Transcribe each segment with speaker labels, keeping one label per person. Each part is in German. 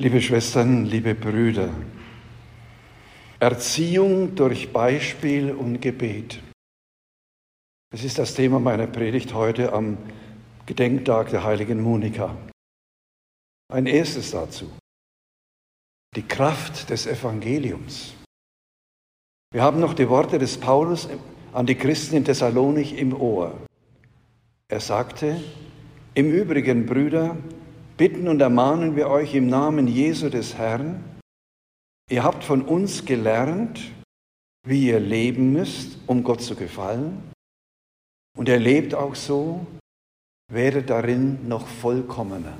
Speaker 1: Liebe Schwestern, liebe Brüder, Erziehung durch Beispiel und Gebet. Das ist das Thema meiner Predigt heute am Gedenktag der heiligen Monika. Ein erstes dazu. Die Kraft des Evangeliums. Wir haben noch die Worte des Paulus an die Christen in Thessalonich im Ohr. Er sagte, im Übrigen, Brüder, bitten und ermahnen wir euch im Namen Jesu des Herrn, ihr habt von uns gelernt, wie ihr leben müsst, um Gott zu gefallen, und ihr lebt auch so, werdet darin noch vollkommener.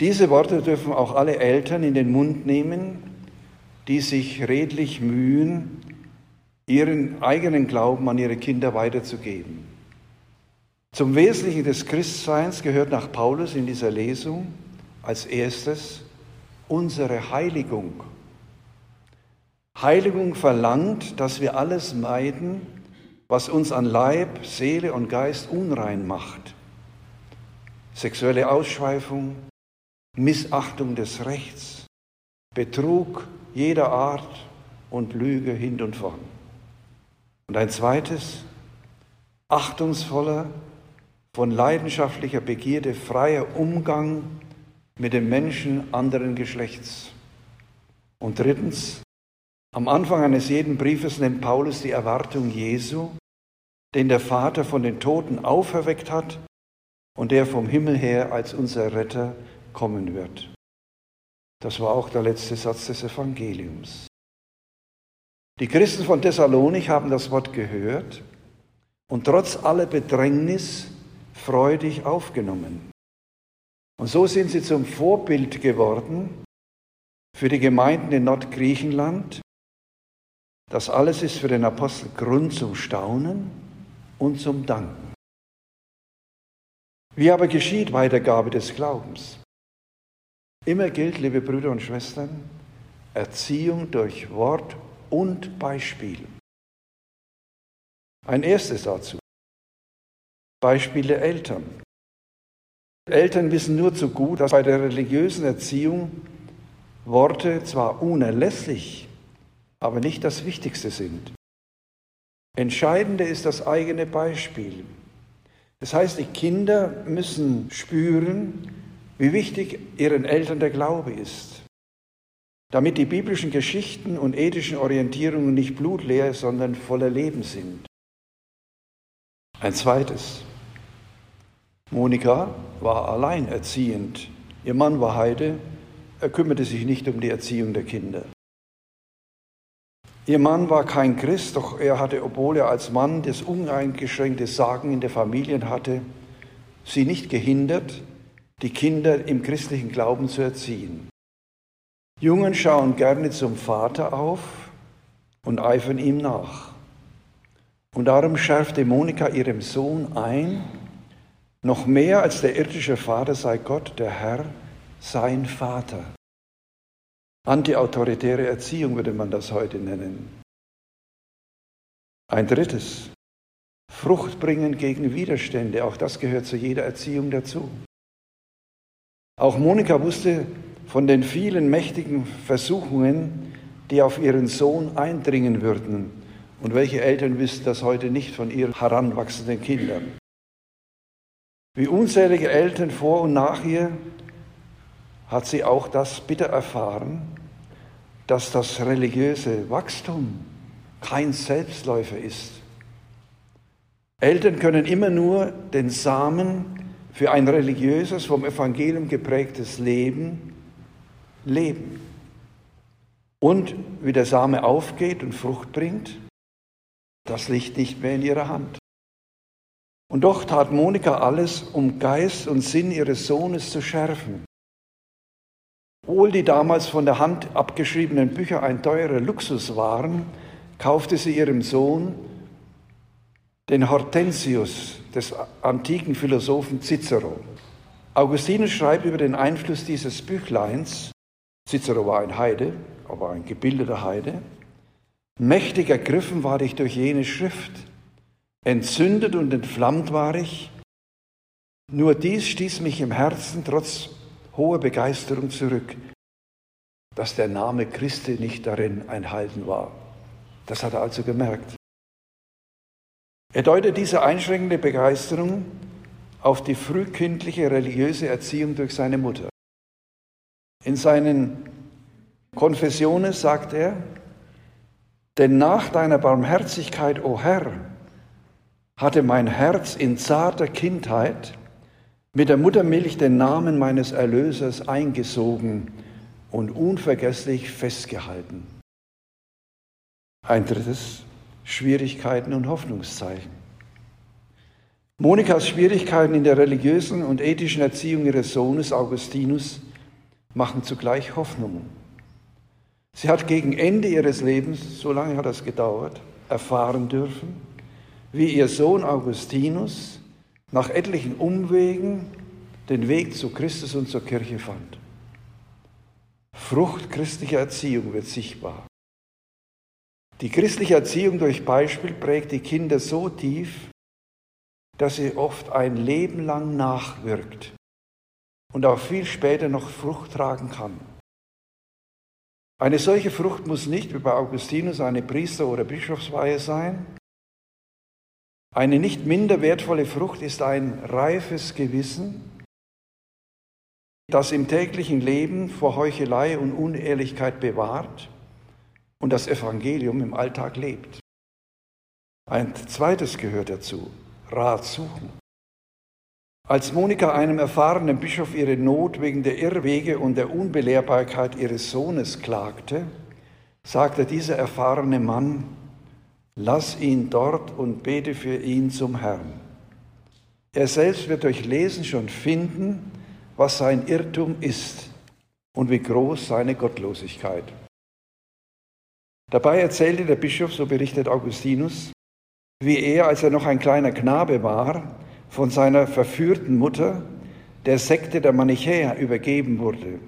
Speaker 1: Diese Worte dürfen auch alle Eltern in den Mund nehmen, die sich redlich mühen, ihren eigenen Glauben an ihre Kinder weiterzugeben. Zum Wesentlichen des Christseins gehört nach Paulus in dieser Lesung als erstes unsere Heiligung. Heiligung verlangt, dass wir alles meiden, was uns an Leib, Seele und Geist unrein macht. Sexuelle Ausschweifung, Missachtung des Rechts, Betrug jeder Art und Lüge hin und vorn. Und ein zweites, achtungsvoller, von leidenschaftlicher Begierde freier Umgang mit den Menschen anderen Geschlechts. Und drittens, am Anfang eines jeden Briefes nennt Paulus die Erwartung Jesu, den der Vater von den Toten auferweckt hat und der vom Himmel her als unser Retter kommen wird. Das war auch der letzte Satz des Evangeliums. Die Christen von Thessalonik haben das Wort gehört und trotz aller Bedrängnis freudig aufgenommen. Und so sind sie zum Vorbild geworden für die Gemeinden in Nordgriechenland. Das alles ist für den Apostel Grund zum Staunen und zum Danken. Wie aber geschieht Weitergabe des Glaubens? Immer gilt, liebe Brüder und Schwestern, Erziehung durch Wort und Beispiel. Ein erstes dazu. Beispiele Eltern. Eltern wissen nur zu gut, dass bei der religiösen Erziehung Worte zwar unerlässlich, aber nicht das Wichtigste sind. Entscheidende ist das eigene Beispiel. Das heißt, die Kinder müssen spüren, wie wichtig ihren Eltern der Glaube ist, damit die biblischen Geschichten und ethischen Orientierungen nicht blutleer, sondern voller Leben sind. Ein zweites. Monika war alleinerziehend. Ihr Mann war Heide. Er kümmerte sich nicht um die Erziehung der Kinder. Ihr Mann war kein Christ, doch er hatte, obwohl er als Mann das uneingeschränkte Sagen in der Familie hatte, sie nicht gehindert, die Kinder im christlichen Glauben zu erziehen. Jungen schauen gerne zum Vater auf und eifern ihm nach. Und darum schärfte Monika ihrem Sohn ein, noch mehr als der irdische Vater sei Gott, der Herr, sein Vater. Antiautoritäre Erziehung würde man das heute nennen. Ein drittes, Frucht bringen gegen Widerstände, auch das gehört zu jeder Erziehung dazu. Auch Monika wusste von den vielen mächtigen Versuchungen, die auf ihren Sohn eindringen würden. Und welche Eltern wissen das heute nicht von ihren heranwachsenden Kindern? Wie unzählige Eltern vor und nach ihr hat sie auch das bitter erfahren, dass das religiöse Wachstum kein Selbstläufer ist. Eltern können immer nur den Samen für ein religiöses, vom Evangelium geprägtes Leben leben. Und wie der Same aufgeht und Frucht bringt, das liegt nicht mehr in ihrer Hand. Und doch tat Monika alles, um Geist und Sinn ihres Sohnes zu schärfen. Obwohl die damals von der Hand abgeschriebenen Bücher ein teurer Luxus waren, kaufte sie ihrem Sohn den Hortensius des antiken Philosophen Cicero. Augustinus schreibt über den Einfluss dieses Büchleins, Cicero war ein Heide, aber ein gebildeter Heide, mächtig ergriffen war ich durch jene Schrift, Entzündet und entflammt war ich, nur dies stieß mich im Herzen trotz hoher Begeisterung zurück. dass der Name Christi nicht darin enthalten war. Das hat er also gemerkt. Er deutet diese einschränkende Begeisterung auf die frühkindliche religiöse Erziehung durch seine Mutter. In seinen Konfessionen sagt er, denn nach deiner Barmherzigkeit, o Herr, hatte mein Herz in zarter Kindheit mit der Muttermilch den Namen meines Erlösers eingesogen und unvergesslich festgehalten. Ein drittes, Schwierigkeiten und Hoffnungszeichen. Monikas Schwierigkeiten in der religiösen und ethischen Erziehung ihres Sohnes Augustinus machen zugleich Hoffnung. Sie hat gegen Ende ihres Lebens, so lange hat das gedauert, erfahren dürfen, wie ihr Sohn Augustinus nach etlichen Umwegen den Weg zu Christus und zur Kirche fand. Frucht christlicher Erziehung wird sichtbar. Die christliche Erziehung durch Beispiel prägt die Kinder so tief, dass sie oft ein Leben lang nachwirkt und auch viel später noch Frucht tragen kann. Eine solche Frucht muss nicht wie bei Augustinus eine Priester- oder Bischofsweihe sein. Eine nicht minder wertvolle Frucht ist ein reifes Gewissen, das im täglichen Leben vor Heuchelei und Unehrlichkeit bewahrt und das Evangelium im Alltag lebt. Ein zweites gehört dazu, Rat suchen. Als Monika einem erfahrenen Bischof ihre Not wegen der Irrwege und der Unbelehrbarkeit ihres Sohnes klagte, sagte dieser erfahrene Mann, lass ihn dort und bete für ihn zum Herrn. Er selbst wird durch Lesen schon finden, was sein Irrtum ist und wie groß seine Gottlosigkeit. Dabei erzählte der Bischof, so berichtet Augustinus, wie er, als er noch ein kleiner Knabe war, von seiner verführten Mutter der Sekte der Manichäer übergeben wurde,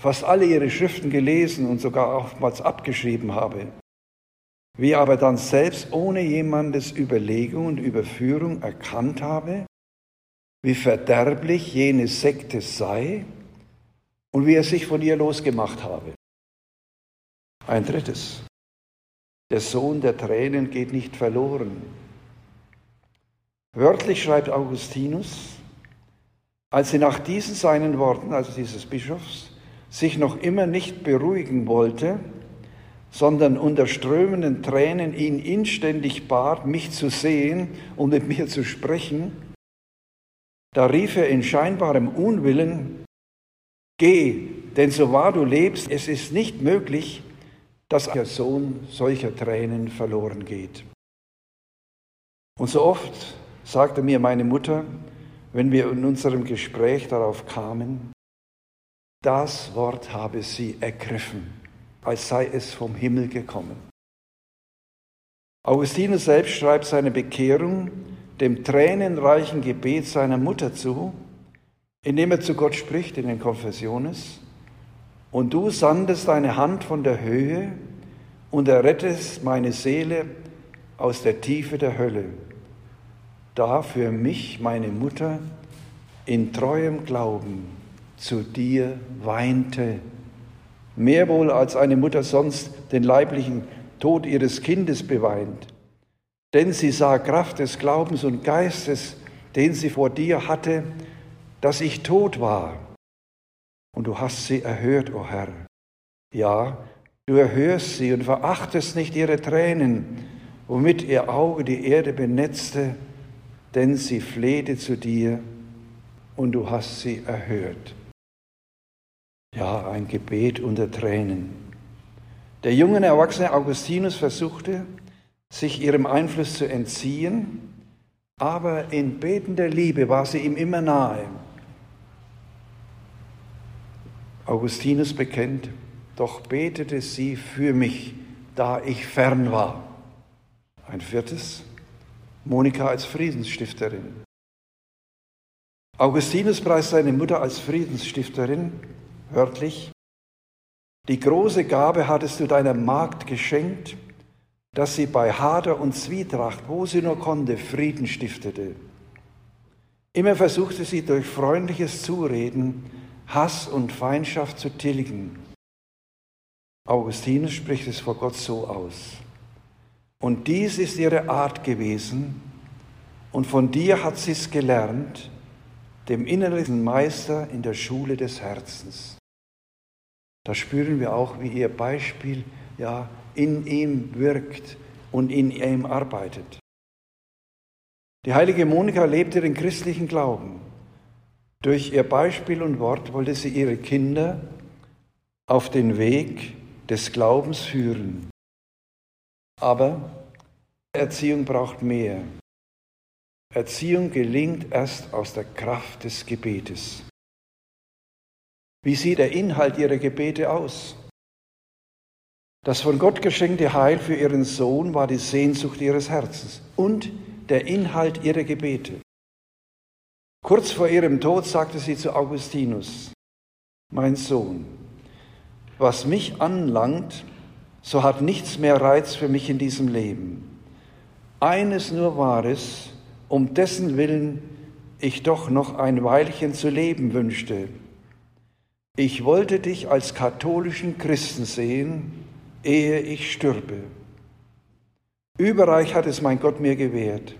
Speaker 1: fast alle ihre Schriften gelesen und sogar oftmals abgeschrieben habe, wie aber dann selbst ohne jemandes Überlegung und Überführung erkannt habe, wie verderblich jene Sekte sei und wie er sich von ihr losgemacht habe. Ein drittes. Der Sohn der Tränen geht nicht verloren, Wörtlich schreibt Augustinus, als sie nach diesen seinen Worten, also dieses Bischofs, sich noch immer nicht beruhigen wollte, sondern unter strömenden Tränen ihn inständig bat, mich zu sehen und mit mir zu sprechen, da rief er in scheinbarem Unwillen, Geh, denn so wahr du lebst, es ist nicht möglich, dass ein Sohn solcher Tränen verloren geht. Und so oft sagte mir meine Mutter, wenn wir in unserem Gespräch darauf kamen, das Wort habe sie ergriffen, als sei es vom Himmel gekommen. Augustinus selbst schreibt seine Bekehrung dem tränenreichen Gebet seiner Mutter zu, indem er zu Gott spricht in den Konfessiones, und du sandest deine Hand von der Höhe und errettest meine Seele aus der Tiefe der Hölle da für mich meine Mutter in treuem Glauben zu dir weinte, mehr wohl als eine Mutter sonst den leiblichen Tod ihres Kindes beweint. Denn sie sah Kraft des Glaubens und Geistes, den sie vor dir hatte, dass ich tot war. Und du hast sie erhört, o oh Herr. Ja, du erhörst sie und verachtest nicht ihre Tränen, womit ihr Auge die Erde benetzte denn sie flehte zu dir und du hast sie erhört. Ja, ein Gebet unter Tränen. Der junge erwachsene Augustinus versuchte, sich ihrem Einfluss zu entziehen, aber in betender Liebe war sie ihm immer nahe. Augustinus bekennt, doch betete sie für mich, da ich fern war. Ein viertes, Monika als Friedensstifterin. Augustinus preist seine Mutter als Friedensstifterin, wörtlich. Die große Gabe hattest du deiner Magd geschenkt, dass sie bei Hader und Zwietracht, wo sie nur konnte, Frieden stiftete. Immer versuchte sie durch freundliches Zureden Hass und Feindschaft zu tilgen Augustinus spricht es vor Gott so aus. Und dies ist ihre Art gewesen, und von dir hat sie es gelernt, dem innerlichen Meister in der Schule des Herzens. Da spüren wir auch, wie ihr Beispiel ja in ihm wirkt und in ihm arbeitet. Die heilige Monika lebte den christlichen Glauben. Durch ihr Beispiel und Wort wollte sie ihre Kinder auf den Weg des Glaubens führen. Aber Erziehung braucht mehr. Erziehung gelingt erst aus der Kraft des Gebetes. Wie sieht der Inhalt ihrer Gebete aus? Das von Gott geschenkte Heil für ihren Sohn war die Sehnsucht ihres Herzens und der Inhalt ihrer Gebete. Kurz vor ihrem Tod sagte sie zu Augustinus, mein Sohn, was mich anlangt, so hat nichts mehr Reiz für mich in diesem Leben. Eines nur war es, um dessen Willen ich doch noch ein Weilchen zu leben wünschte. Ich wollte dich als katholischen Christen sehen, ehe ich stürbe. Überreich hat es mein Gott mir gewährt.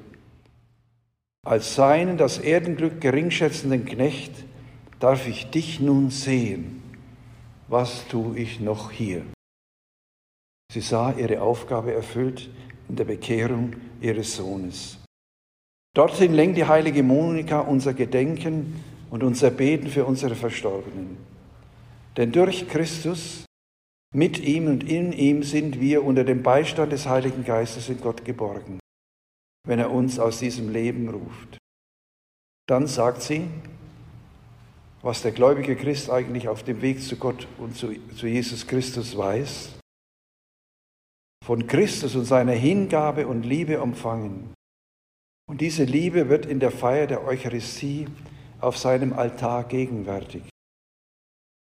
Speaker 1: Als seinen das Erdenglück geringschätzenden Knecht darf ich dich nun sehen. Was tue ich noch hier? Sie sah ihre Aufgabe erfüllt in der Bekehrung ihres Sohnes. Dorthin lenkt die heilige Monika unser Gedenken und unser Beten für unsere Verstorbenen. Denn durch Christus, mit ihm und in ihm sind wir unter dem Beistand des Heiligen Geistes in Gott geborgen, wenn er uns aus diesem Leben ruft. Dann sagt sie, was der gläubige Christ eigentlich auf dem Weg zu Gott und zu, zu Jesus Christus weiß, von Christus und seiner Hingabe und Liebe empfangen, und diese Liebe wird in der Feier der Eucharistie auf seinem Altar gegenwärtig.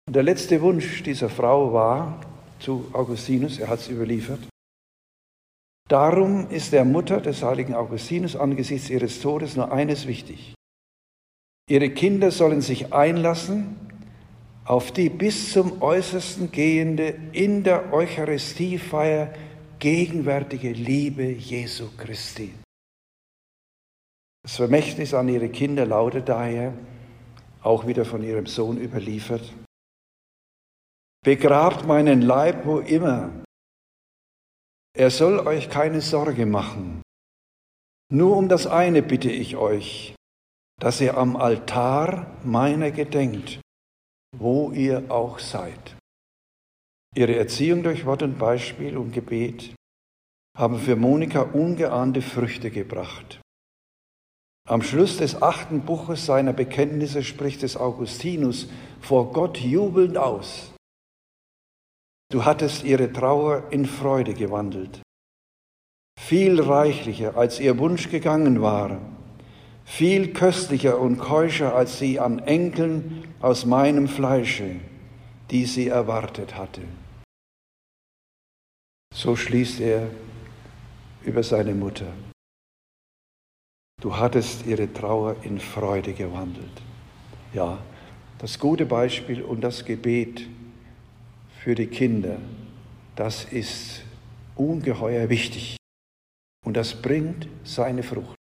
Speaker 1: Und der letzte Wunsch dieser Frau war zu Augustinus, er hat es überliefert, darum ist der Mutter des heiligen Augustinus angesichts ihres Todes nur eines wichtig. Ihre Kinder sollen sich einlassen auf die bis zum Äußersten gehende in der Eucharistiefeier gegenwärtige Liebe Jesu Christi. Das Vermächtnis an ihre Kinder lautet daher, auch wieder von ihrem Sohn überliefert, Begrabt meinen Leib wo immer. Er soll euch keine Sorge machen. Nur um das eine bitte ich euch, dass ihr am Altar meiner gedenkt, wo ihr auch seid. Ihre Erziehung durch Wort und Beispiel und Gebet haben für Monika ungeahnte Früchte gebracht. Am Schluss des achten Buches seiner Bekenntnisse spricht es Augustinus vor Gott jubelnd aus. Du hattest ihre Trauer in Freude gewandelt, viel reichlicher, als ihr Wunsch gegangen war, viel köstlicher und keuscher, als sie an Enkeln aus meinem Fleische, die sie erwartet hatte. So schließt er über seine Mutter. Du hattest ihre Trauer in Freude gewandelt. Ja, das gute Beispiel und das Gebet für die Kinder, das ist ungeheuer wichtig. Und das bringt seine Frucht.